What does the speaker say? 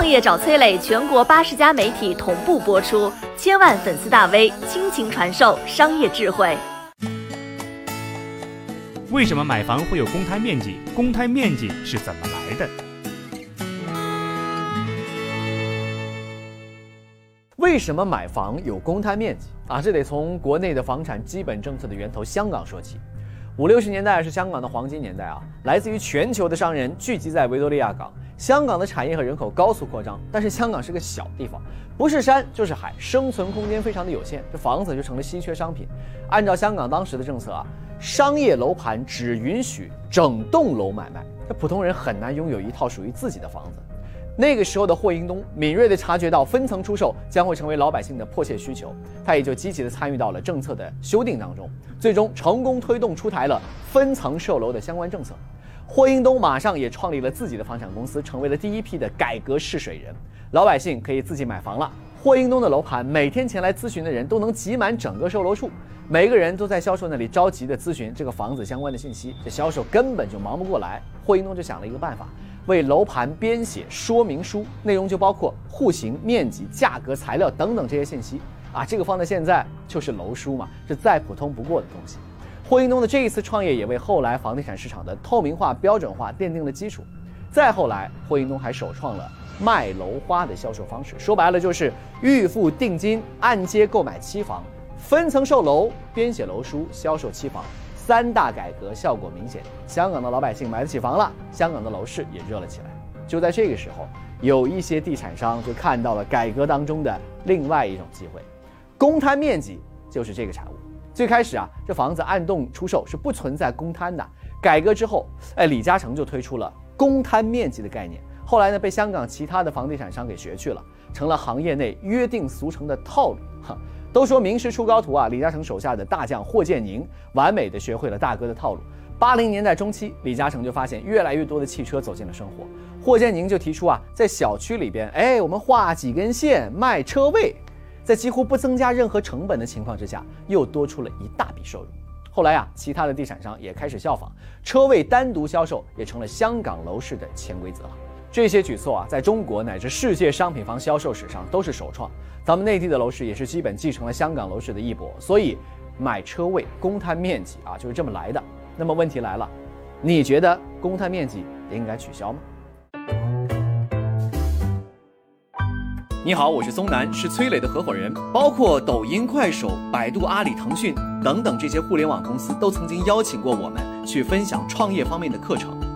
创业找崔磊，全国八十家媒体同步播出，千万粉丝大 V 倾情传授商业智慧。为什么买房会有公摊面积？公摊面积是怎么来的？为什么买房有公摊面积啊？这得从国内的房产基本政策的源头香港说起。五六十年代是香港的黄金年代啊，来自于全球的商人聚集在维多利亚港，香港的产业和人口高速扩张。但是香港是个小地方，不是山就是海，生存空间非常的有限，这房子就成了稀缺商品。按照香港当时的政策啊，商业楼盘只允许整栋楼买卖，这普通人很难拥有一套属于自己的房子。那个时候的霍英东敏锐地察觉到分层出售将会成为老百姓的迫切需求，他也就积极地参与到了政策的修订当中，最终成功推动出台了分层售楼的相关政策。霍英东马上也创立了自己的房产公司，成为了第一批的改革试水人，老百姓可以自己买房了。霍英东的楼盘每天前来咨询的人都能挤满整个售楼处，每个人都在销售那里着急地咨询这个房子相关的信息，这销售根本就忙不过来。霍英东就想了一个办法。为楼盘编写说明书，内容就包括户型、面积、价格、材料等等这些信息啊。这个放在现在就是楼书嘛，是再普通不过的东西。霍英东的这一次创业也为后来房地产市场的透明化、标准化奠定了基础。再后来，霍英东还首创了卖楼花的销售方式，说白了就是预付定金，按揭购买期房，分层售楼，编写楼书，销售期房。三大改革效果明显，香港的老百姓买得起房了，香港的楼市也热了起来。就在这个时候，有一些地产商就看到了改革当中的另外一种机会，公摊面积就是这个产物。最开始啊，这房子按栋出售是不存在公摊的。改革之后，哎，李嘉诚就推出了公摊面积的概念。后来呢，被香港其他的房地产商给学去了，成了行业内约定俗成的套路。哈。都说名师出高徒啊！李嘉诚手下的大将霍建宁完美的学会了大哥的套路。八零年代中期，李嘉诚就发现越来越多的汽车走进了生活，霍建宁就提出啊，在小区里边，哎，我们画几根线卖车位，在几乎不增加任何成本的情况之下，又多出了一大笔收入。后来啊，其他的地产商也开始效仿，车位单独销售也成了香港楼市的潜规则了。这些举措啊，在中国乃至世界商品房销售史上都是首创。咱们内地的楼市也是基本继承了香港楼市的衣钵，所以买车位公摊面积啊就是这么来的。那么问题来了，你觉得公摊面积应该取消吗？你好，我是松南，是崔磊的合伙人。包括抖音、快手、百度、阿里、腾讯等等这些互联网公司都曾经邀请过我们去分享创业方面的课程。